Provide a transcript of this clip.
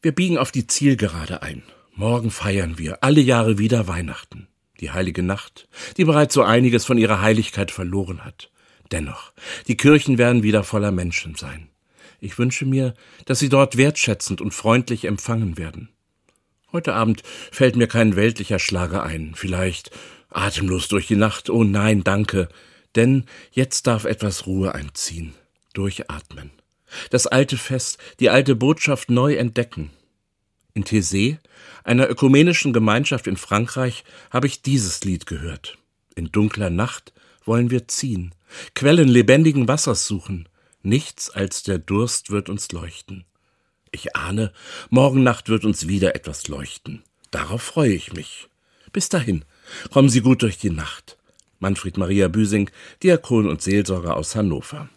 Wir biegen auf die Zielgerade ein. Morgen feiern wir alle Jahre wieder Weihnachten. Die heilige Nacht, die bereits so einiges von ihrer Heiligkeit verloren hat. Dennoch, die Kirchen werden wieder voller Menschen sein. Ich wünsche mir, dass sie dort wertschätzend und freundlich empfangen werden. Heute Abend fällt mir kein weltlicher Schlager ein, vielleicht atemlos durch die Nacht, oh nein, danke, denn jetzt darf etwas Ruhe einziehen, durchatmen. Das alte Fest, die alte Botschaft neu entdecken. In Thésée, einer ökumenischen Gemeinschaft in Frankreich, habe ich dieses Lied gehört. In dunkler Nacht wollen wir ziehen, Quellen lebendigen Wassers suchen. Nichts als der Durst wird uns leuchten. Ich ahne, morgen Nacht wird uns wieder etwas leuchten. Darauf freue ich mich. Bis dahin, kommen Sie gut durch die Nacht. Manfred Maria Büsing, Diakon und Seelsorger aus Hannover.